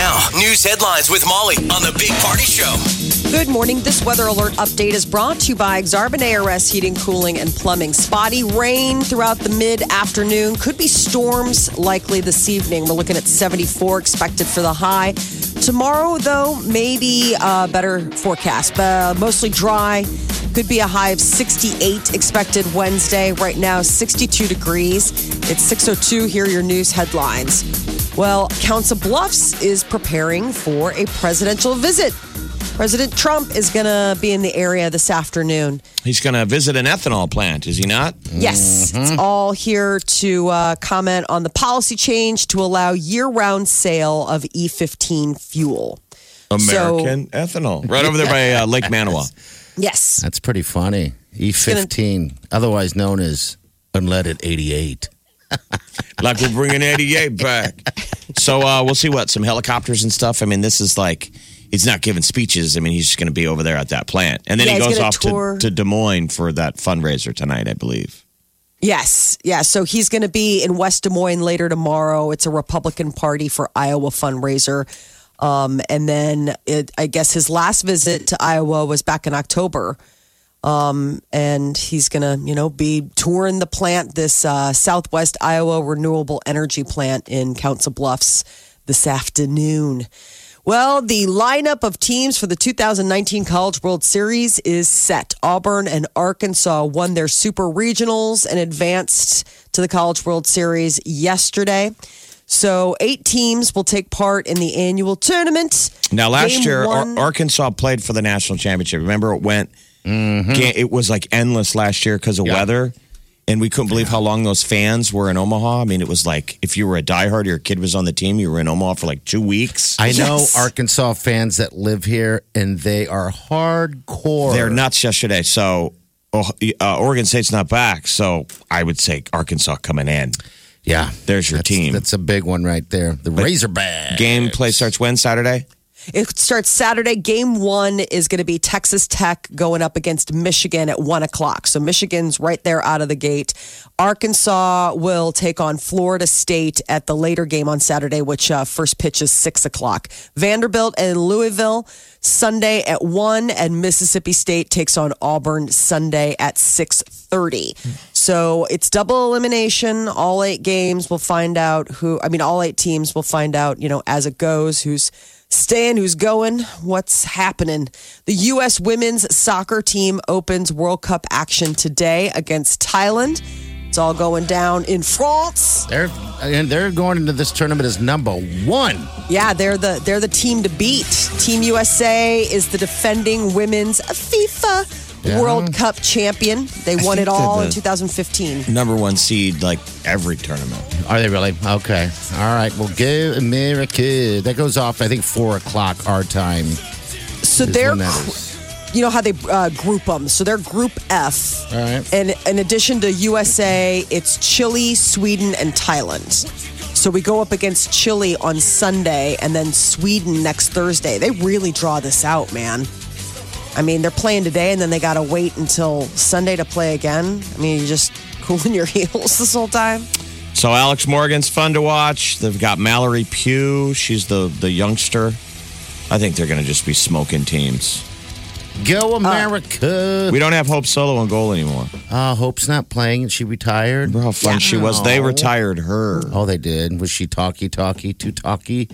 Now, news headlines with Molly on the Big Party Show. Good morning. This weather alert update is brought to you by Exarban ARS Heating, Cooling, and Plumbing. Spotty rain throughout the mid afternoon. Could be storms likely this evening. We're looking at 74 expected for the high. Tomorrow, though, maybe a better forecast. Uh, mostly dry. Could be a high of 68 expected Wednesday. Right now, 62 degrees. It's 602. Here are your news headlines. Well, Council Bluffs is preparing for a presidential visit. President Trump is going to be in the area this afternoon. He's going to visit an ethanol plant, is he not? Yes, it's all here to uh, comment on the policy change to allow year round sale of E15 fuel. American ethanol. Right over there by uh, Lake Manawa. Yes. That's pretty funny. E15, otherwise known as unleaded 88. Like we're bringing 88 back. So uh, we'll see what, some helicopters and stuff. I mean, this is like, he's not giving speeches. I mean, he's just going to be over there at that plant. And then Yeah, he goes off to, to Des Moines for that fundraiser tonight, I believe. Yes. Yeah. So he's going to be in West Des Moines later tomorrow. It's a Republican Party for Iowa fundraiser. Um, and then it, I guess his last visit to Iowa was back in October. Um, and he's going to, you know, be touring the plant, this uh, Southwest Iowa renewable energy plant in Council Bluffs this afternoon. Well, the lineup of teams for the 2019 College World Series is set. Auburn and Arkansas won their super regionals and advanced to the College World Series yesterday. So, eight teams will take part in the annual tournament. Now, last Game year, Ar- Arkansas played for the national championship. Remember, it went, Ga- it was like endless last year because of Yeah. weather. And we couldn't believe how long those fans were in Omaha. I mean, it was like if you were a diehard, your kid was on the team, you were in Omaha for like two weeks. I know Arkansas fans that live here, and they are hardcore. They're nuts yesterday. So, oh, uh, Oregon State's not back. So, I would say Arkansas coming in. Yeah, There's your that's, team. That's a big one right there. The Razorback Game play starts when? Saturday? It starts Saturday. Game one is going to be Texas Tech going up against Michigan at one o'clock. So Michigan's right there out of the gate. Arkansas will take on Florida State at the later game on Saturday, which uh, first pitch is six o'clock. Vanderbilt and Louisville Sunday at one, and Mississippi State takes on Auburn Sunday at six thirty. So it's double elimination. All eight games. We'll find out who. I mean, all eight teams will find out. You know, as it goes, who's staying, who's going, what's happening. The U.S. women's soccer team opens World Cup action today against Thailand. It's all going down in France. They're and they're going into this tournament as number one. Yeah, they're the they're the team to beat. Team USA is the defending women's FIFA Yeah. World Cup champion. They won it all they're in 2015. Number one seed, like every tournament. Are they really? Okay. All right. Well, go America. That goes off, I think, four o'clock our time. So they're when that is. you know how they uh, group them. So they're Group F. All right. And in addition to USA, it's Chile, Sweden, and Thailand. So we go up against Chile on Sunday and then Sweden next Thursday. They really draw this out, man. I mean, they're playing today and then they got to wait until Sunday to play again. I mean, you're just cooling your heels this whole time. So Alex Morgan's fun to watch. They've got Mallory Pugh. She's the the youngster. I think they're going to just be smoking teams. Go America. We don't have Hope Solo on goal anymore. uh, Hope's not playing. And she retired. Remember how fun she was? They retired her. Oh, they did. Was she talky, talky, too talky?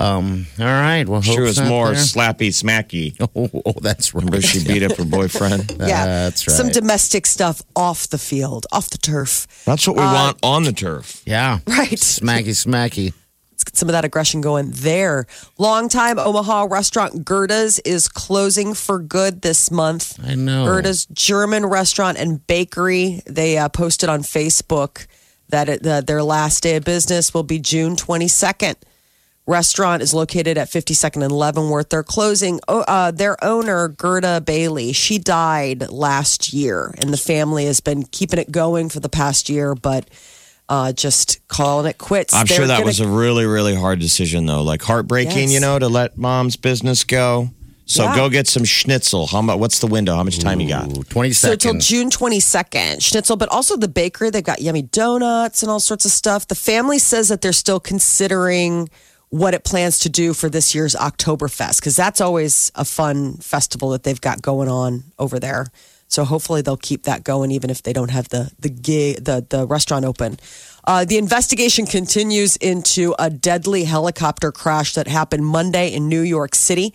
Um. All right. Well, she was more there. slappy smacky. Oh, oh, that's right. Remember she beat up her boyfriend? Yeah. That's right. Some domestic stuff off the field, off the turf. That's what we want on the turf. Yeah. Right. Smacky, smacky. Let's get some of that aggression going there. Longtime Omaha restaurant Gerda's is closing for good this month. I know. Gerda's German restaurant and bakery. They uh, posted on Facebook that it, uh, their last day of business will be June 22nd. Restaurant is located at 52nd and Leavenworth. They're closing. Oh, Uh, their owner, Gerda Bailey, she died last year, and the family has been keeping it going for the past year, but uh, just calling it quits. I'm They're sure that gonna- was a really, really hard decision, though. Like heartbreaking, Yes. you know, to let mom's business go. So Yeah. go get some schnitzel. How much? What's the window? How much time you got? Ooh, 20 So till. June 22nd, Schnitzel, but also the bakery. They've got yummy donuts and all sorts of stuff. The family says that they're still considering what it plans to do for this year's Oktoberfest because that's always a fun festival that they've got going on over there. So hopefully they'll keep that going even if they don't have the the gig, the the restaurant open. Uh, the investigation continues into a deadly helicopter crash that happened Monday in New York City.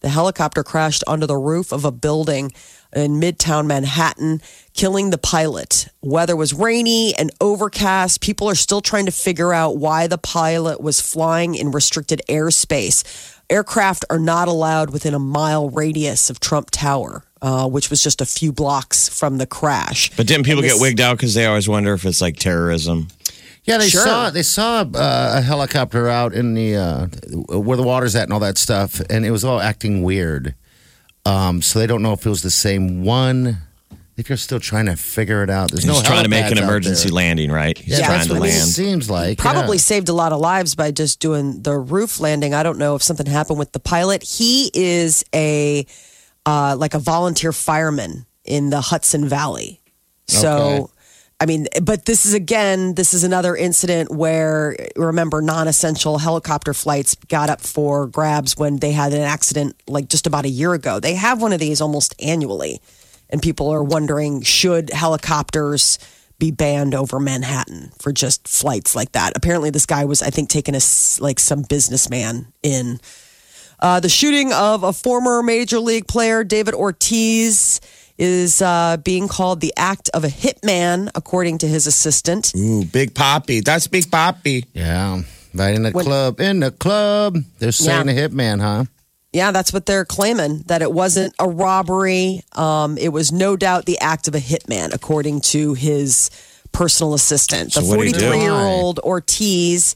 The helicopter crashed onto the roof of a building in Midtown Manhattan, killing the pilot. Weather was rainy and overcast. People are still trying to figure out why the pilot was flying in restricted airspace. Aircraft are not allowed within a mile radius of Trump Tower, uh, which was just a few blocks from the crash. But didn't people And get wigged out because they always wonder if it's like terrorism? Yeah, they Sure. saw they saw uh, a helicopter out in the uh, where the water's at and all that stuff, and it was all acting weird. Um, so they don't know if it was the same one. I think they're still trying to figure it out. There's He's no trying to make helipads an out emergency there. landing, right? He's Yeah, trying that's to what it land. seems like. probably yeah. saved a lot of lives by just doing the roof landing. I don't know if something happened with the pilot. He is a uh, like a volunteer fireman in the Hudson Valley. So, Okay. I mean, but this is again, this is another incident where remember non-essential helicopter flights got up for grabs when they had an accident like just about a year ago. They have one of these almost annually, and people are wondering should helicopters be banned over Manhattan for just flights like that. Apparently, this guy was, I think, taking a like some businessman in. Uh, the shooting of a former major league player, David Ortiz, is uh, being called the act of a hitman, according to his assistant. Ooh, Big Papi. That's Big Papi. Yeah, right in the When- club. In the club, they're saying Yeah. a hitman, huh? Yeah, that's what they're claiming that it wasn't a robbery. Um, it was no doubt the act of a hitman, according to his personal assistant. The what'd he do? 43 year old Ortiz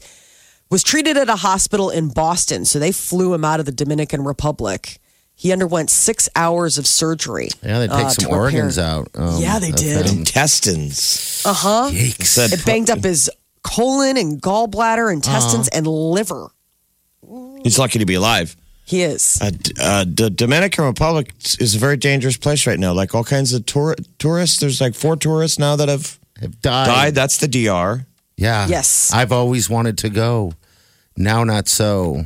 was treated at a hospital in Boston, so they flew him out of the Dominican Republic. He underwent six hours of surgery. Yeah, they take uh, some organs out. um, Yeah, they did. him. Intestines. Uh huh. Yikes. It banged up his colon and gallbladder, intestines, Uh-huh. and liver. He's lucky to be alive. He is. Uh, uh, the Dominican Republic is a very dangerous place right now. Like all kinds of tour- tourists. There's like four tourists now that have Have died. died. That's the DR. Yeah. Yes. I've always wanted to go. Now, not so.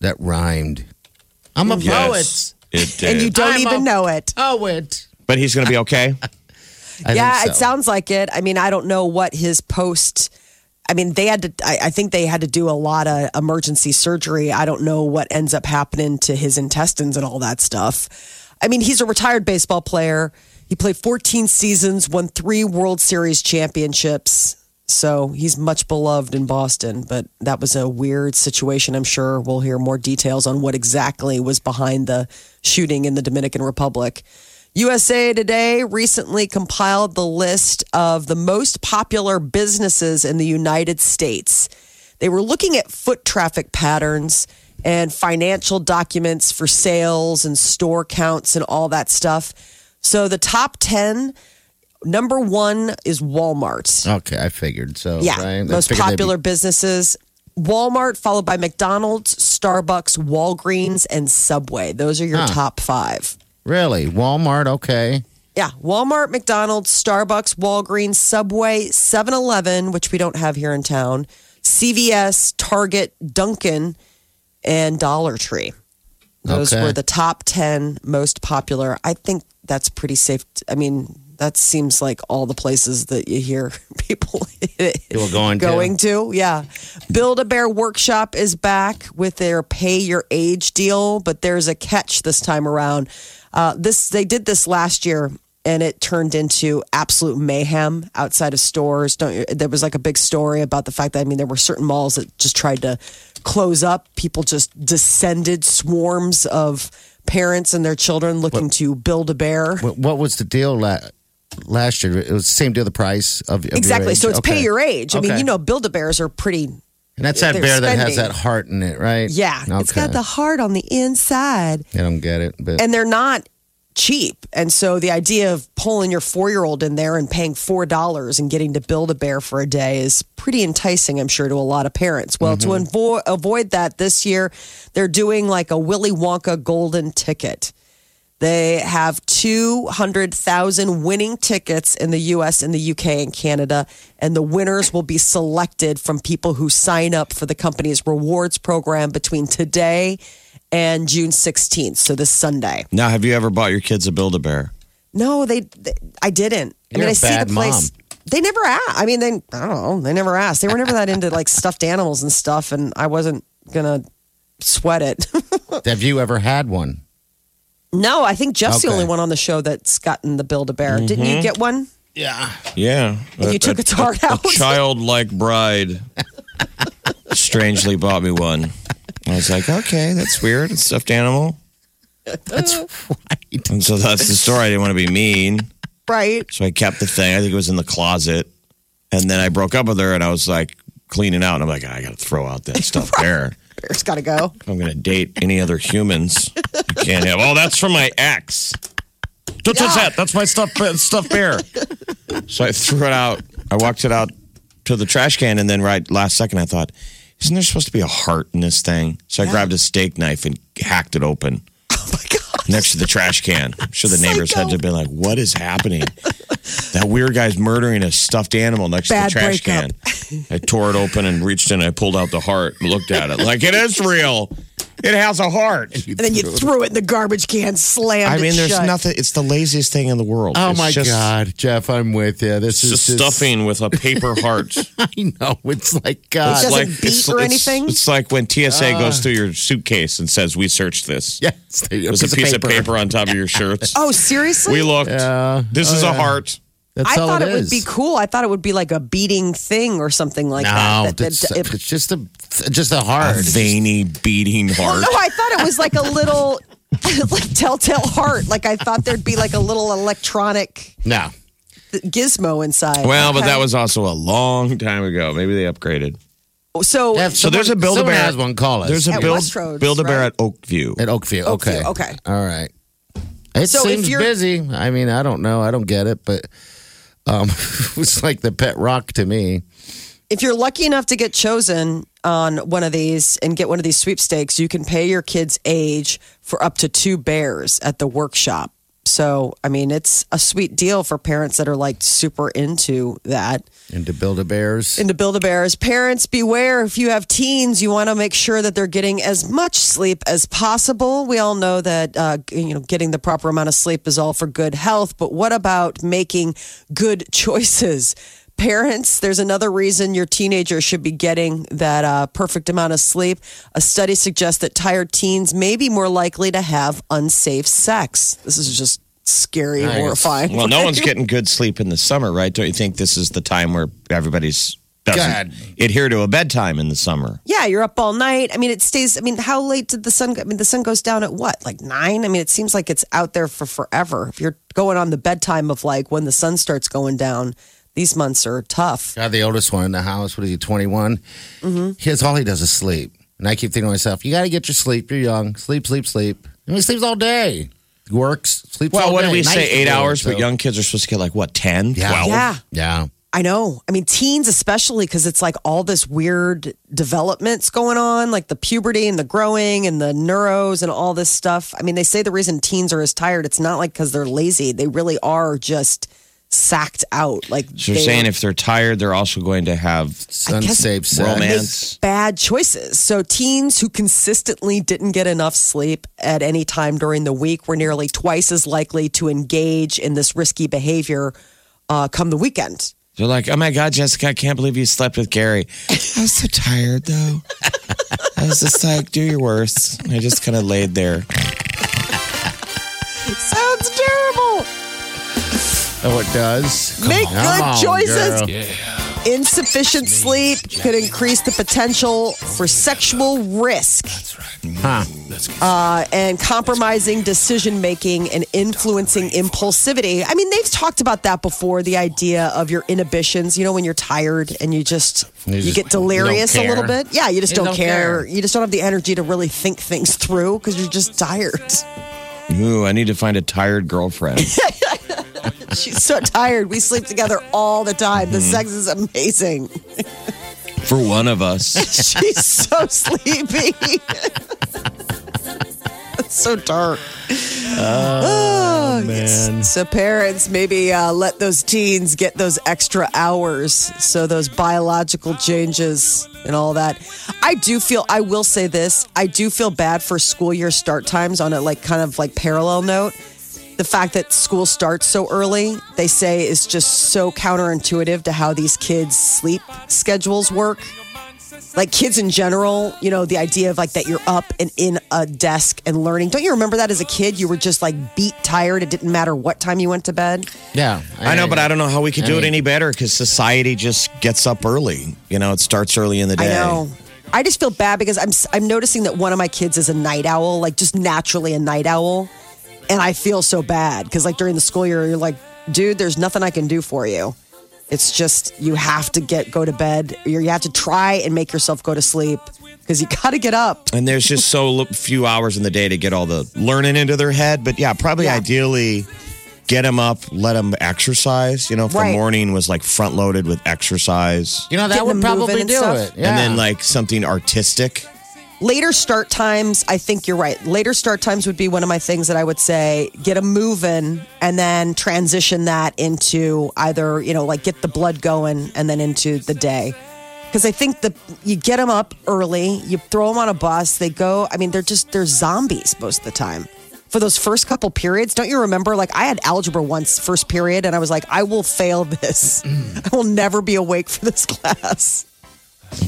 That rhymed. I'm a Yes, it did. And you don't I'm even a- know it. Poet. but he's going to be okay. I yeah, think it so. sounds like it. I mean, I don't know what his post. I mean, they had to. I, I think they had to do a lot of emergency surgery. I don't know what ends up happening to his intestines and all that stuff. I mean, he's a retired baseball player. He played 14 seasons, won three World Series championships. So he's much beloved in Boston, but that was a weird situation. I'm sure we'll hear more details on what exactly was behind the shooting in the Dominican Republic. USA Today recently compiled the list of the most popular businesses in the United States. They were looking at foot traffic patterns and financial documents for sales and store counts and all that stuff. So the top 10, number one is Walmart. Okay, I figured. So, Yeah, right? Most they'd be- popular businesses. Walmart, followed by McDonald's, Starbucks, Walgreens, and Subway. Those are your Huh. top five. Really? Walmart? Okay. Yeah, Walmart, McDonald's, Starbucks, Walgreens, Subway, 7 Eleven, which we don't have here in town, CVS, Target, Dunkin', and Dollar Tree. Those Okay. were the top 10 most popular. I think that's pretty safe. I mean, that seems like all the places that you hear people People going to. going to. Yeah. Build a Bear Workshop is back with their pay your age deal, but there's a catch this time around. Uh, this they did this last year and it turned into absolute mayhem outside of stores. Don't there was like a big story about the fact that I mean there were certain malls that just tried to close up. People just descended swarms of parents and their children looking to build a bear. What, what was the deal la- last year? It was the same deal, the price of, of your Exactly. So it's Okay. pay your age. I mean, you know, Build a Bears are pretty And that's that bear that has that heart in it, right? Yeah, it's got the heart on the inside. I don't get it, but and they're not cheap. And so the idea of pulling your four year old in there and paying four dollars and getting to build a bear for a day is pretty enticing, I'm sure, to a lot of parents. Well, to mm-hmm. avo- avoid that this year, they're doing like a Willy Wonka golden ticket. They have 200,000 winning tickets in the US and the UK and Canada, and the winners will be selected from people who sign up for the company's rewards program between today and June 16th, so this Sunday. Now, have you ever bought your kids a Build a Bear? No, they, they I didn't. I You're mean, a I see the place. They never asked. I mean, they I don't know. They never asked. They were never that into like stuffed animals and stuff, and I wasn't gonna sweat it. have you ever had one? No, I think Jeff's the Okay. only one on the show that's gotten the Build a Bear. Didn't you mm-hmm. get one? Yeah. Yeah. And you took its heart out? A childlike bride strangely bought me one. I was like, okay, that's weird. It's a stuffed animal. That's right. And so that's the story. I didn't want to be mean. Right. So I kept the thing. I think it was in the closet. And then I broke up with her and I was like cleaning out. And I'm like, I got to throw out that stuffed bear. Bear's got to go. If I'm going to date any other humans, I can't have. Oh, that's from my ex. What's that? That's my stuffed, stuffed bear. So I threw it out. I walked it out to the trash can. And then right last second, I thought, isn't there supposed to be a heart in this thing? So I grabbed a steak knife and hacked it open. Oh my god. next to the trash can. I'm sure the neighbors had to be like, "What is happening?" that weird guy's murdering a stuffed animal next Bad to the trash breakup. can. I tore it open and reached in. I pulled out the heart, and looked at it like it is real. It has a heart. And then you threw it in the garbage can, slammed I mean, it there's shut. nothing. It's the laziest thing in the world. Oh It's my just- God, Jeff, I'm with you. This It's is just stuffing with a paper heart. I know. It's like God. Doesn't like beat it's, or it's- anything? It's like when TSA Uh. goes through your suitcase and says, "We searched this." yes, There's a piece of paper on top of your shirts. Oh, seriously? We looked. Yeah. This Oh, is a heart. That's I all thought it, it would is. be cool. I thought it would be like a beating thing or something like No, that. that, it's, that- it- it's just a just a A heart. veiny, beating Well, heart. no, I thought it was like a little, like telltale heart. Like I thought there'd be like a little electronic No, gizmo inside. Well, but that was also a long time ago. Maybe they upgraded. so. Jeff, So there's a Build a Bear. has one. Call us There's a At build Westroads, Build a Bear right? at Oakview. at Oakview. Oakview, Okay, okay. all right. It So if seems you're- busy. I mean, I don't know. I don't get it, but um, was like the pet rock to me. if you're lucky enough to get chosen on one of these and get one of these sweepstakes, you can pay your kid's age for up to two bears at the workshop. So, I mean, it's a sweet deal for parents that are like super into that. Into build a bears. into Build a Bears. Parents, beware if you have teens, you want to make sure that they're getting as much sleep as possible. We all know that uh, you know getting the proper amount of sleep is all for good health, but what about making good choices? Parents, there's another reason your teenager should be getting that uh, perfect amount of sleep. A study suggests that tired teens may be more likely to have unsafe sex. This is just scary, Nice. horrifying. well, no one's getting good sleep in the summer, right? Don't you think this is the time where everybody's doesn't God. adhere to a bedtime in the summer? Yeah, you're up all night. I mean, it stays. I mean, how late did the sun? go? I mean, the sun goes down at what, like nine? I mean, it seems like it's out there for forever. If you're going on the bedtime of like when the sun starts going down, these months are tough. Got the oldest one in the house. What is he, 21? Mm-hmm. His, all he does is sleep. And I keep thinking to myself, you got to get your sleep. You're young. Sleep, sleep, sleep. And he sleeps all day. He Works, sleeps Well, all what day. did we Nice say? Eight do, hours, so- but young kids are supposed to get like what, 10, Yeah. 12? Yeah, Yeah. I know. I mean, teens especially because it's like all this weird developments going on, like the puberty and the growing and the neuros and all this stuff. I mean, they say the reason teens are as tired, it's not like because they're lazy. They really are just sacked out. Like So you're they- saying if they're tired, they're also going to have Unsafe sex. romance. bad choices. So teens who consistently didn't get enough sleep at any time during the week were nearly twice as likely to engage in this risky behavior uh, come the weekend. They're like, oh my God, Jessica, I can't believe you slept with Gary. I was so tired though. I was just like, do your worst. I just kind of laid there. Oh, it does? Make Come good on, choices. girl. Insufficient sleep could increase the potential for sexual risk That's right. Huh. Uh, and compromising decision making and influencing impulsivity. I mean, they've talked about that before. The idea of your inhibitions. You know, when you're tired and you just You you, just- get delirious a little bit. Yeah, you just don't, don't care. care. You just don't have the energy to really think things through because you're just tired. Ooh, I need to find a tired girlfriend. She's so tired. We sleep together all the time. The sex is amazing. for one of us. She's so sleepy. it's so dark. Oh, man. So parents, maybe uh, let those teens get those extra hours. So those biological changes and all that. I do feel. I will say this. I do feel bad for school year start times on a like kind of like parallel note. The fact that school starts so early, they say, is just so counterintuitive to how these kids' sleep schedules work like kids in general, you know, the idea of like that you're up and in a desk and learning. Don't you remember that as a kid? You were just like beat tired. It didn't matter what time you went to bed. Yeah. I know, but I don't know how we could do it any better because society just gets up early. You know, it starts early in the day. I day. know. I just feel bad because I'm I'm noticing that one of my kids is a night owl, like just naturally a night owl, and I feel so bad because like during the school year, you're like, dude, there's nothing I can do for you. It's just you have to get go to bed. Or you have to try and make yourself go to sleep because you got to get up. And there's just so few hours in the day to get all the learning into their head. But yeah, probably Yeah. ideally get them up, let them exercise. You know, if Right. the morning was like front loaded with exercise. You know, that Getting would probably do stuff. it. Yeah. And then like something artistic. Later start times i think you're right. Later start times would be one of my things that i would say get them moving and then transition that into either you know like get the blood going and then into the day. Because i think the you get them up early you throw them on a bus they go i mean they're just they're zombies most of the time. For those first couple periods don't you remember? Like i had algebra once first period and i was like i will fail this. Mm. I will never be awake for this class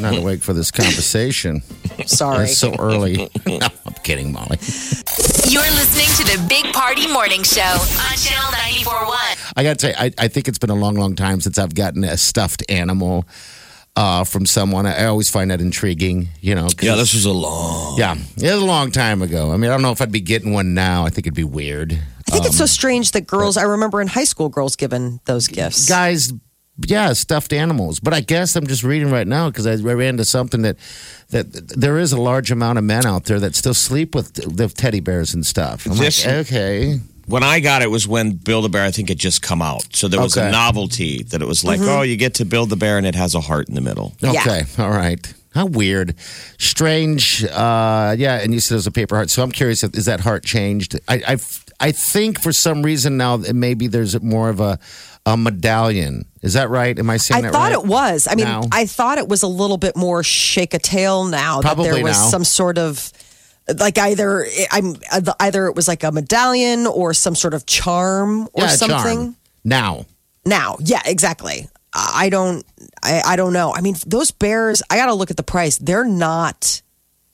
not awake for this conversation. sorry It's so early. no, I'm kidding, Molly. You're listening to the Big Party Morning Show on Channel 941. I got to say, I, I think it's been a long, long time since I've gotten a stuffed animal uh, from someone. I always find that intriguing, you know. Yeah, this was a long. yeah, it was a long time ago. I mean, I don't know if I'd be getting one now. I think it'd be weird. I think it's so strange that girls, I remember in high school, girls given those gifts. Guys, yeah, stuffed animals. But I guess I'm just reading right now because I ran into something that that there is a large amount of men out there that still sleep with the teddy bears and stuff. I'm This- like, okay. When I got it was when Build a Bear, I think it just come out. So there was Okay. a novelty that it was like, Mm-hmm. oh, you get to build the bear and it has a heart in the middle. Yeah. Okay, all right. How weird, strange. Uh, yeah, and you said it was a paper heart. So I'm curious, if, is that heart changed? I, I, I think for some reason now that maybe there's more of a, a medallion. Is that right? Am I saying that right? I that thought right? it was. I mean, Now? I thought it was a little bit more shake a tail now that Probably there was now. some sort of like either I'm either it was like a medallion or some sort of charm or Yeah, something. charm. Now, Now, yeah, exactly. I I don't, I, I don't know. I mean, those bears. I got to look at the price. They're not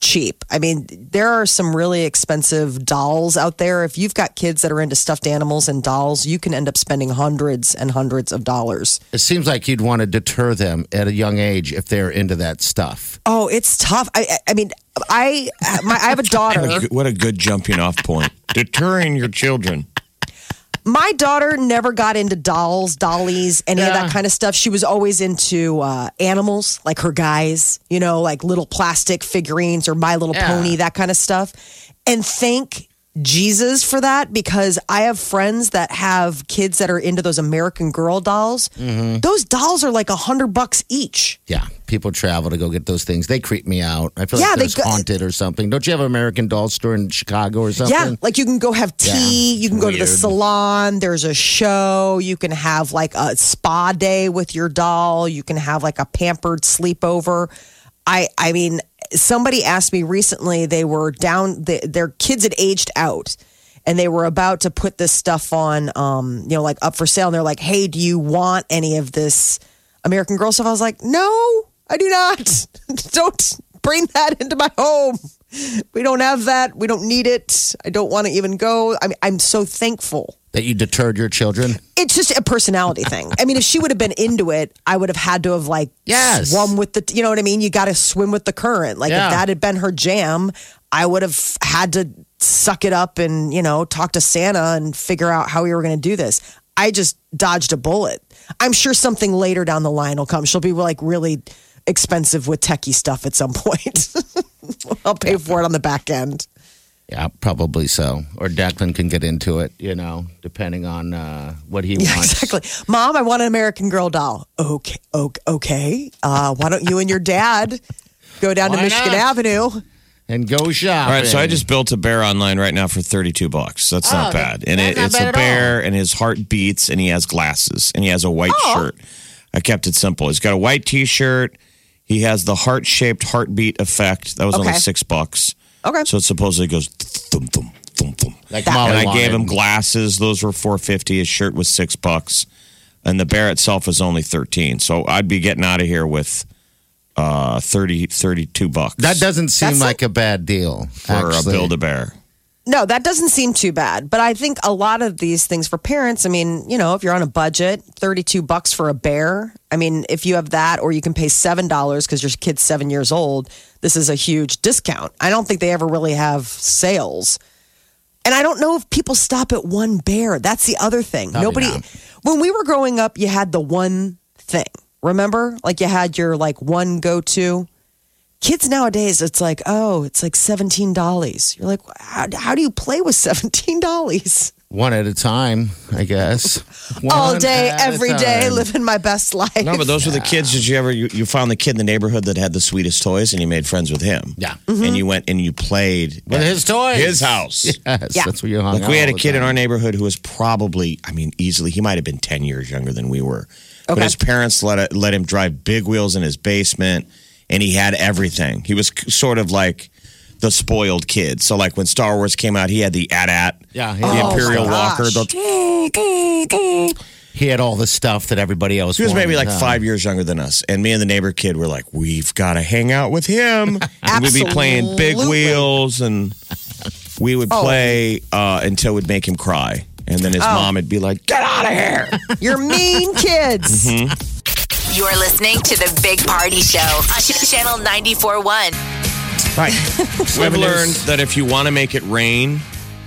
cheap. I mean, there are some really expensive dolls out there. If you've got kids that are into stuffed animals and dolls, you can end up spending hundreds and hundreds of dollars. it seems like you'd want to deter them at a young age if they're into that stuff. Oh, it's tough. I, I- I mean, I, my, I have a daughter. What a, good- what a good jumping off point. Deterring your children. My daughter never got into dolls, dollies, any of Yeah. that kind of stuff. She was always into uh, animals, like her guys, you know, like little plastic figurines or My Little Yeah. Pony, that kind of stuff. And thank Jesus for that because I have friends that have kids that are into those American Girl dolls. Mm-hmm. Those dolls are like a hundred bucks each. Yeah, people travel to go get those things. They creep me out. I feel Yeah, like they they're go- haunted or something. Don't you have an American Doll store in Chicago or something? Yeah, like you can go have tea, Yeah, you can go to the salon, there's a show, you can have like a spa day with your doll, you can have like a pampered sleepover. I I mean, somebody asked me recently they were down their kids had aged out and they were about to put this stuff on um, you know, like up for sale and they're like, "Hey, do you want any of this American Girl stuff?" I was like, "No, I do not. don't bring that into my home." we don't have that. We don't need it. I don't want to even go. I mean, I'm so thankful. That you deterred your children? It's just a personality thing. I mean, if she would have been into it, I would have had to have like Yes. swum with the. You know what I mean? You got to swim with the current. Like Yeah. if that had been her jam, I would have had to suck it up and, you know, talk to Santa and figure out how we were going to do this. I just dodged a bullet. I'm sure something later down the line will come. She'll be like really expensive with techie stuff at some point. I'll pay for it on the back end. Yeah, probably so. Or Declan can get into it, you know, depending on uh, what he Yeah, wants. exactly. Mom, I want an American Girl doll. Okay, okay. okay. Uh, why don't you and your dad go down to Michigan not? Avenue? And go shop. All right, so I just built a bear online right now for 32 bucks. That's not Oh, bad. And it, not it's bad a at bear, and his heart beats, and he has glasses, and he has a white shirt. I kept it simple. He's got a white t shirt. He has the heart shaped heartbeat effect. That was only six bucks. Okay. So it supposedly goes thump, thump, thump, thump. Like That- Molly and I gave him glasses. Those were 450 His shirt was six bucks. And the bear itself was only 13 So I'd be getting out of here with uh, 30, 32 bucks. That doesn't seem That's like a bad deal. for a build a bear. No, that doesn't seem too bad. But I think a lot of these things for parents, I mean, you know, if you're on a budget, 32 bucks for a bear. I mean, if you have that or you can pay $7 because your kid's seven years old, this is a huge discount. I don't think they ever really have sales. And I don't know if people stop at one bear. That's the other thing. Probably Nobody, not. when we were growing up, you had the one thing. Remember? Like you had your like one go to. Kids nowadays, it's like, oh, it's like $17. You're like, how, how do you play with $17? One at a time, I guess. All day, every day, living my best life. No, but those were the kids. Did you ever you, you found the kid in the neighborhood that had the sweetest toys and you made friends with him? Yeah. Mm-hmm. And you went and you played With at his toys. his house. Yes, Yeah. that's where you hung Like we out had a all the kid in time. our neighborhood who was probably, I mean, easily he might have been ten years younger than we were. But Okay. his parents let it, let him drive big wheels in his basement, and he had everything. He was sort of like the spoiled kid. So like when Star Wars came out, he had the AT-AT, Yeah, he the had- Oh, Imperial my Walker. gosh. The, He had all the stuff that everybody else he was maybe like huh? five years younger than us, and me and the neighbor kid were like, "We've got to hang out with him." and we'd be playing big wheels, and we would Oh. play uh, until we'd make him cry, and then his Oh. mom would be like, "Get out of here!" You're mean kids. Mm-hmm. You're listening to the Big Party Show on Ch- Channel 94.1. Right. We've learned that if you want to make it rain,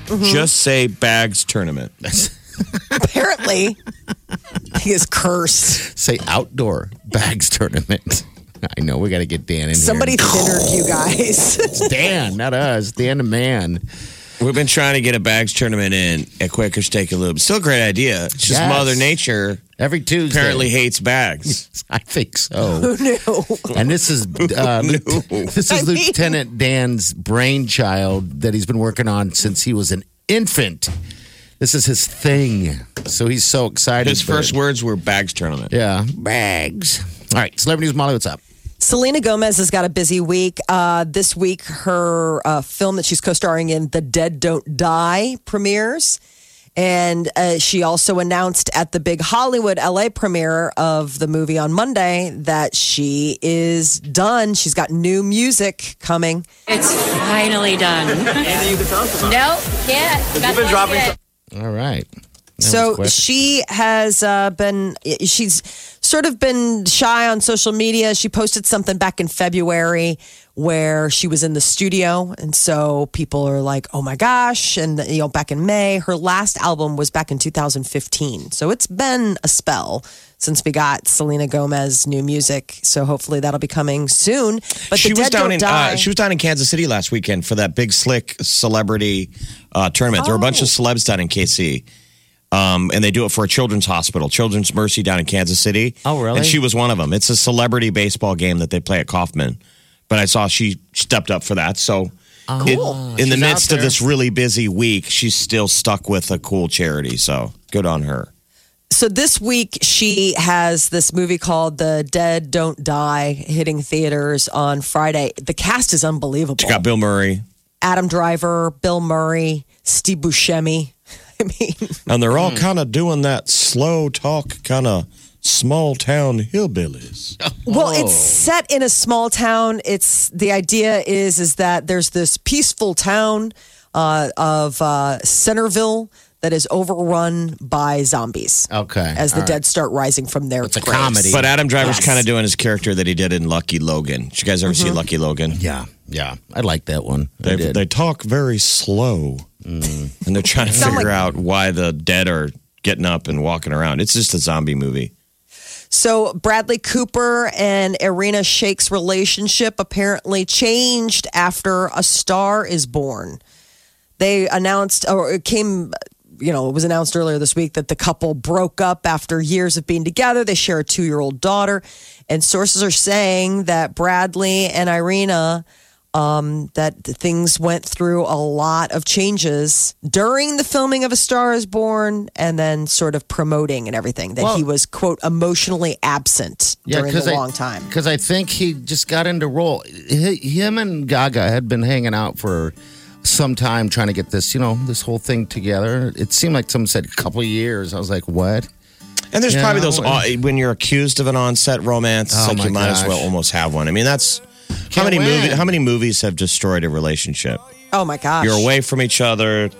Mm-hmm. just say bags tournament. Apparently, he is cursed. Say outdoor bags tournament. I know we got to get Dan in Somebody here. thinnered you guys. It's Dan, not us. Dan the man. We've been trying to get a bags tournament in at Quaker Steak and Lube. Still a great idea. It's just Yes. Mother Nature Every Tuesday. apparently hates bags. I think so. no. And this is uh, Lieu- this I is mean- Lieutenant Dan's brainchild that he's been working on since he was an infant. This is his thing. So he's so excited. His for first it. words were bags tournament. Yeah, bags. All right, celebrity news. Molly, what's up? Selena Gomez has got a busy week. Uh, this week, her uh, film that she's co starring in, The Dead Don't Die, premieres. And uh, she also announced at the big Hollywood LA premiere of the movie on Monday that she is done. She's got new music coming. It's finally done. Anything you can tell us about? no, can't. Got You've been dropping. All right. That So she has uh, been, she's sort of been shy on social media. She posted something back in February where she was in the studio. And so people are like, oh my gosh. And, you know, back in May, her last album was back in 2015. So it's been a spell since we got Selena Gomez new music. So hopefully that'll be coming soon. But she was down in uh, she was down in Kansas City last weekend for that big slick celebrity uh, tournament. There were a bunch of Oh. celebs down in KC. Um, and they do it for a children's hospital, Children's Mercy down in Kansas City. Oh, really? And she was one of them. It's a celebrity baseball game that they play at Kauffman. But I saw she stepped up for that. So it- in the She's midst of this really busy week, she's still stuck with a cool charity. So good on her. so this week she has this movie called The Dead Don't Die hitting theaters on Friday. The cast is unbelievable. She got Bill Murray. Adam Driver, Bill Murray, Steve Buscemi. I mean, And they're Hmm. all kind of doing that slow talk, kind of small town hillbillies. well, Oh. it's set in a small town. It's the idea is is that there's this peaceful town uh, of uh, Centerville that is overrun by zombies Okay. as the all dead right. start rising from their It's a graves. comedy. But Adam Driver's Yes. kind of doing his character that he did in Lucky Logan. Did you guys ever see Lucky Logan? Yeah, yeah. I like that one. They, they talk very slow, Mm. and they're trying to figure like- out why the dead are getting up and walking around. It's just a zombie movie. So Bradley Cooper and Irina Shayk's relationship apparently changed after A Star is Born. They announced, or it came, you know, it was announced earlier this week that the couple broke up after years of being together. They share a two year old daughter. And sources are saying that Bradley and Irina, um, that things went through a lot of changes during the filming of A Star is Born and then sort of promoting and everything. That Well- he was, quote, emotionally absent during the I, long time. Because I think he just got into role. Hi- Him and Gaga had been hanging out for some time trying to get this, you know, this whole thing together. It seemed like someone said a couple years. I was like, what? And there's Yeah, probably those well- when you're accused of an on-set romance, it's Oh, like my you might as well almost have one. I mean, that's how Can't many win. movies? How many movies have destroyed a relationship? Oh my gosh. You're away from each other.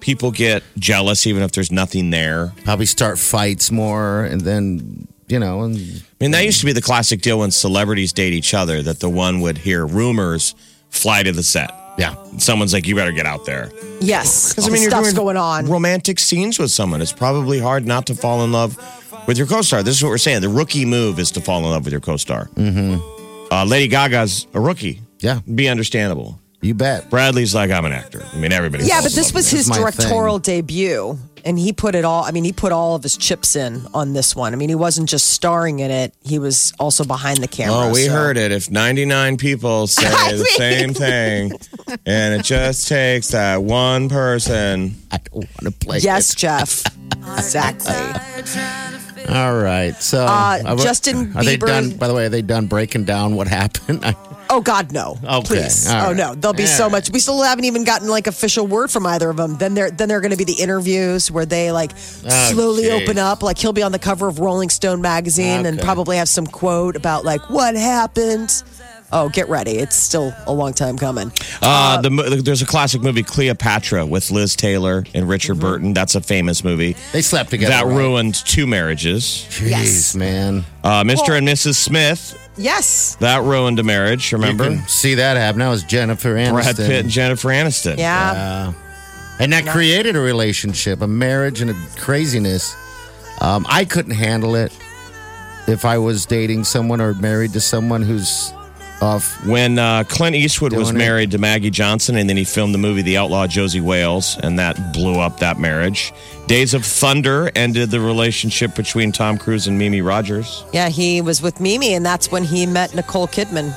People get jealous even if there's nothing there. Probably start fights more, and then you know, and I mean, that used to be the classic deal when celebrities date each other that the one would hear rumors, fly to the set. yeah. Someone's like, you better get out there. Yes. Because I mean, you're stuff's doing going on. romantic scenes with someone. It's probably hard not to fall in love with your co-star. This is what we're saying. The rookie move is to fall in love with your co-star. Mm-hmm. Uh, Lady Gaga's a rookie. Yeah. Be understandable. You bet. Bradley's like, I'm an actor. I mean, everybody. Yeah, but this was with his my directorial debut, and he put it all. I mean, he put all of his chips in on this one. I mean, he wasn't just starring in it; he was also behind the camera. Oh, we so- heard it. If 99 people say I the mean- same thing, and it just takes that one person. I don't want to play. Yes, Jeff. exactly. All right. So, Uh, Justin Are they Bieber- done? By the way, are they done breaking down what happened? Oh God, no! Okay, Please, all oh no! There'll be All so right. much. We still haven't even gotten like official word from either of them. Then there, then there are going to be the interviews where they like slowly geez. open up. Like he'll be on the cover of Rolling Stone magazine and probably have some quote about like what happened. Oh, get ready! It's still a long time coming. Uh, the, there's a classic movie, Cleopatra, with Liz Taylor and Richard Mm-hmm. Burton. That's a famous movie. They slept together. that right? ruined two marriages. Jeez, Yes. man. Uh, Mr. and Mrs. Smith, Yes. that ruined a marriage. Remember? You can see that happen. That was Jennifer Aniston. Brad Pitt and Jennifer Aniston. Yeah. And that created a relationship, a marriage, and a craziness. Um, I couldn't handle it if I was dating someone or married to someone who's off. When uh, Clint Eastwood was Doing it. married to Maggie Johnson, and then he filmed the movie The Outlaw Josey Wales, and that blew up that marriage. Days of Thunder ended the relationship between Tom Cruise and Mimi Rogers. Yeah, he was with Mimi, and that's when he met Nicole Kidman.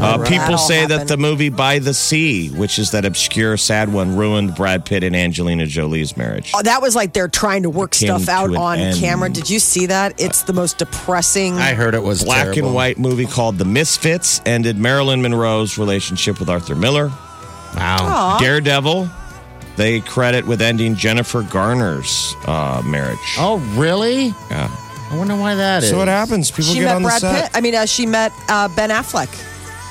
Uh, That people all say that the movie By the Sea, which is that obscure, sad one, ruined Brad Pitt and Angelina Jolie's marriage. Oh, that was like they're trying to work stuff out on end. camera. Did you see that? It's the most depressing. I heard it was Black terrible. and white movie called The Misfits ended Marilyn Monroe's relationship with Arthur Miller. Wow. Daredevil, they credit with ending Jennifer Garner's uh, marriage. Oh, really? Yeah. I wonder why that is. So what happens? People she get met on the Brad set. Pitt. I mean, uh, she met uh, Ben Affleck,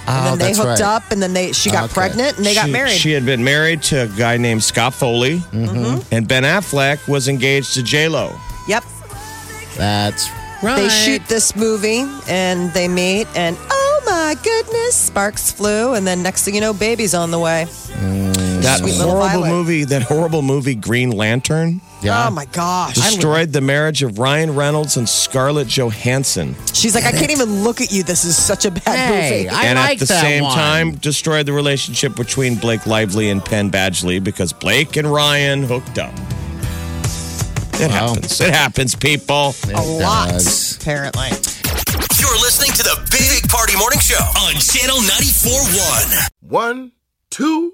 Oh, and then they hooked right. up, and then they she got Okay. pregnant, and they got married. She had been married to a guy named Scott Foley, Mm-hmm. and Ben Affleck was engaged to J Lo. yep. That's right. They shoot this movie, and they meet, and oh my goodness, sparks flew, and then next thing you know, baby's on the way. That Sweet little horrible violet. movie, that horrible movie, Green Lantern, Yeah. Oh my gosh. destroyed the marriage of Ryan Reynolds and Scarlett Johansson. She's like, I can't even look at you. This is such a bad Hey, movie. I and like at the that same one. time, destroyed the relationship between Blake Lively and Penn Badgley because Blake and Ryan hooked up. It Wow. happens. It happens, people. a It lot, does. apparently. You're listening to the Big Party Morning Show on Channel 94.1. One, two,